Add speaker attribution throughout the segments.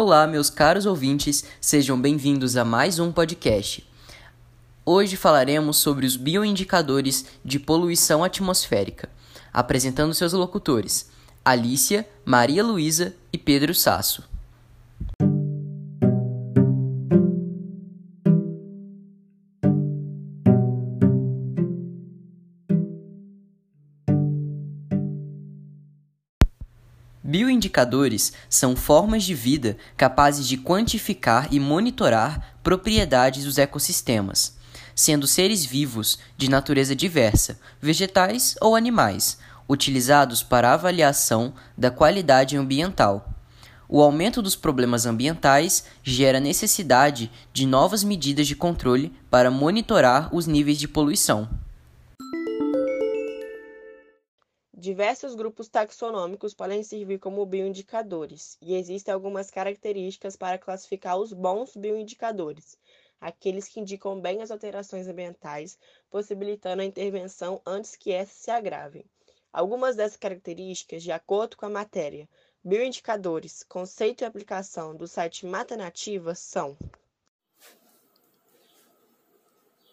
Speaker 1: Olá, meus caros ouvintes, sejam bem-vindos a mais um podcast. Hoje falaremos sobre os bioindicadores de poluição atmosférica, apresentando seus locutores Alicia, Maria Luísa e Pedro Sasso. Bioindicadores são formas de vida capazes de quantificar e monitorar propriedades dos ecossistemas, sendo seres vivos de natureza diversa, vegetais ou animais, utilizados para avaliação da qualidade ambiental. O aumento dos problemas ambientais gera necessidade de novas medidas de controle para monitorar os níveis de poluição.
Speaker 2: Diversos grupos taxonômicos podem servir como bioindicadores, e existem algumas características para classificar os bons bioindicadores, aqueles que indicam bem as alterações ambientais, possibilitando a intervenção antes que essas se agravem. Algumas dessas características, de acordo com a matéria Bioindicadores, conceito e aplicação do site Mata Nativa são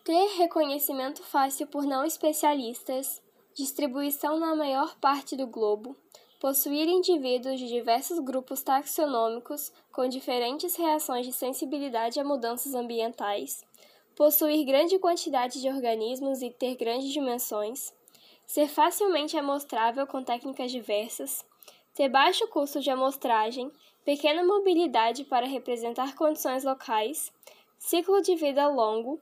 Speaker 3: ter reconhecimento fácil por não especialistas, distribuição na maior parte do globo, possuir indivíduos de diversos grupos taxonômicos com diferentes reações de sensibilidade a mudanças ambientais, possuir grande quantidade de organismos e ter grandes dimensões, ser facilmente amostrável com técnicas diversas, ter baixo custo de amostragem, pequena mobilidade para representar condições locais, ciclo de vida longo,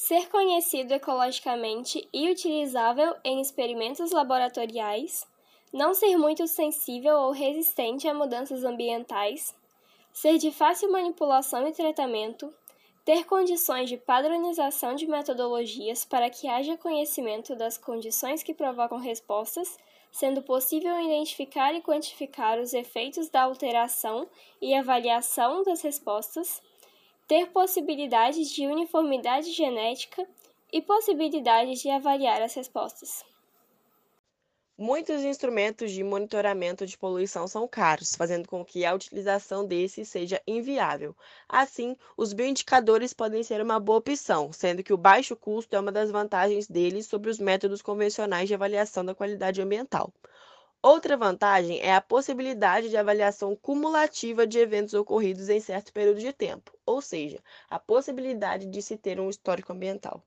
Speaker 3: ser conhecido ecologicamente e utilizável em experimentos laboratoriais, não ser muito sensível ou resistente a mudanças ambientais, ser de fácil manipulação e tratamento, ter condições de padronização de metodologias para que haja conhecimento das condições que provocam respostas, sendo possível identificar e quantificar os efeitos da alteração e avaliação das respostas ter possibilidades de uniformidade genética e possibilidades de avaliar as respostas.
Speaker 2: Muitos instrumentos de monitoramento de poluição são caros, fazendo com que a utilização desses seja inviável. Assim, os bioindicadores podem ser uma boa opção, sendo que o baixo custo é uma das vantagens deles sobre os métodos convencionais de avaliação da qualidade ambiental. Outra vantagem é a possibilidade de avaliação cumulativa de eventos ocorridos em certo período de tempo, ou seja, a possibilidade de se ter um histórico ambiental.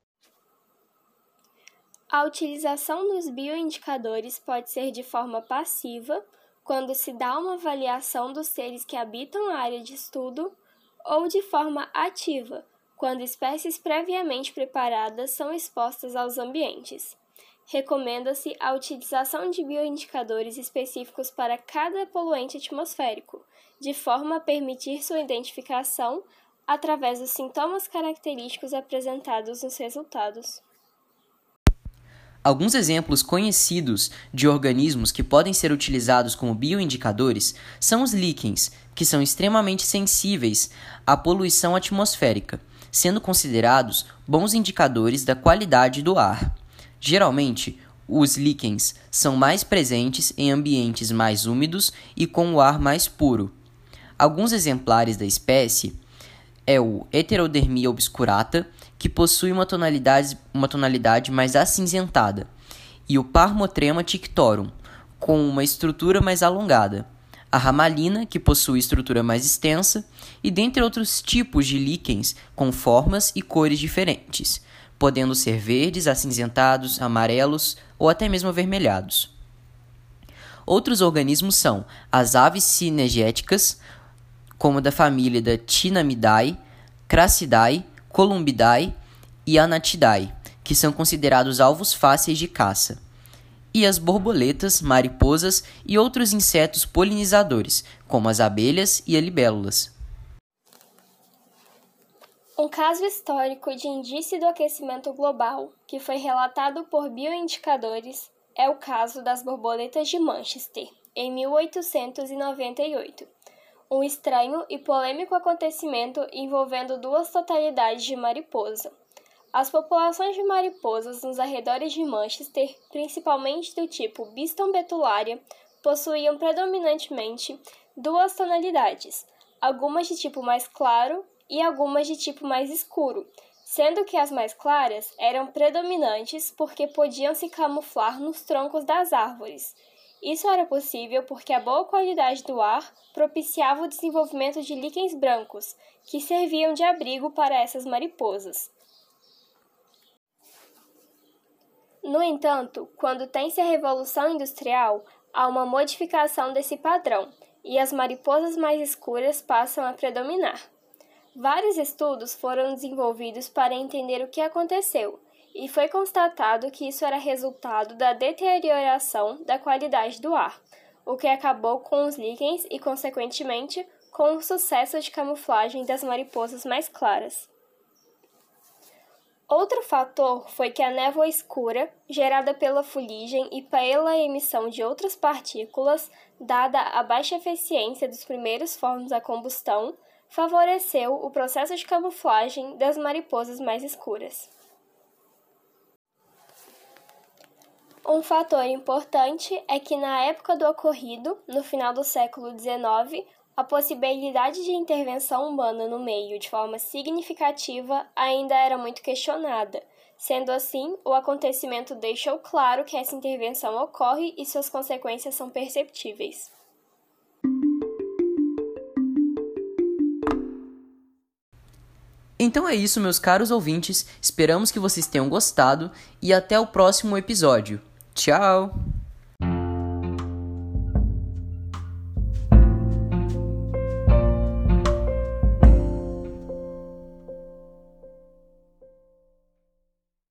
Speaker 3: A utilização dos bioindicadores pode ser de forma passiva, quando se dá uma avaliação dos seres que habitam a área de estudo, ou de forma ativa, quando espécies previamente preparadas são expostas aos ambientes recomenda-se a utilização de bioindicadores específicos para cada poluente atmosférico, de forma a permitir sua identificação através dos sintomas característicos apresentados nos resultados.
Speaker 1: Alguns exemplos conhecidos de organismos que podem ser utilizados como bioindicadores são os líquens, que são extremamente sensíveis à poluição atmosférica, sendo considerados bons indicadores da qualidade do ar. Geralmente, os líquens são mais presentes em ambientes mais úmidos e com o ar mais puro. Alguns exemplares da espécie é o Heterodermia obscurata, que possui uma tonalidade, uma tonalidade mais acinzentada, e o Parmotrema tictorum, com uma estrutura mais alongada, a ramalina, que possui estrutura mais extensa, e dentre outros tipos de líquens com formas e cores diferentes podendo ser verdes, acinzentados, amarelos ou até mesmo avermelhados. Outros organismos são as aves cinegéticas, como da família da Tinamidae, Crassidae, Columbidae e Anatidae, que são considerados alvos fáceis de caça, e as borboletas, mariposas e outros insetos polinizadores, como as abelhas e as libélulas.
Speaker 3: Um caso histórico de indício do aquecimento global, que foi relatado por bioindicadores, é o caso das borboletas de Manchester, em 1898. Um estranho e polêmico acontecimento envolvendo duas totalidades de mariposa. As populações de mariposas nos arredores de Manchester, principalmente do tipo Biston betulária, possuíam predominantemente duas tonalidades, algumas de tipo mais claro e algumas de tipo mais escuro, sendo que as mais claras eram predominantes porque podiam se camuflar nos troncos das árvores. Isso era possível porque a boa qualidade do ar propiciava o desenvolvimento de líquens brancos, que serviam de abrigo para essas mariposas. No entanto, quando tem-se a Revolução Industrial, há uma modificação desse padrão e as mariposas mais escuras passam a predominar. Vários estudos foram desenvolvidos para entender o que aconteceu, e foi constatado que isso era resultado da deterioração da qualidade do ar, o que acabou com os líquens e, consequentemente, com o sucesso de camuflagem das mariposas mais claras. Outro fator foi que a névoa escura, gerada pela fuligem e pela emissão de outras partículas, dada a baixa eficiência dos primeiros fornos a combustão, favoreceu o processo de camuflagem das mariposas mais escuras. Um fator importante é que, na época do ocorrido, no final do século XIX, a possibilidade de intervenção humana no meio de forma significativa ainda era muito questionada. Sendo assim, o acontecimento deixou claro que essa intervenção ocorre e suas consequências são perceptíveis.
Speaker 1: Então é isso, meus caros ouvintes. Esperamos que vocês tenham gostado e até o próximo episódio. Tchau!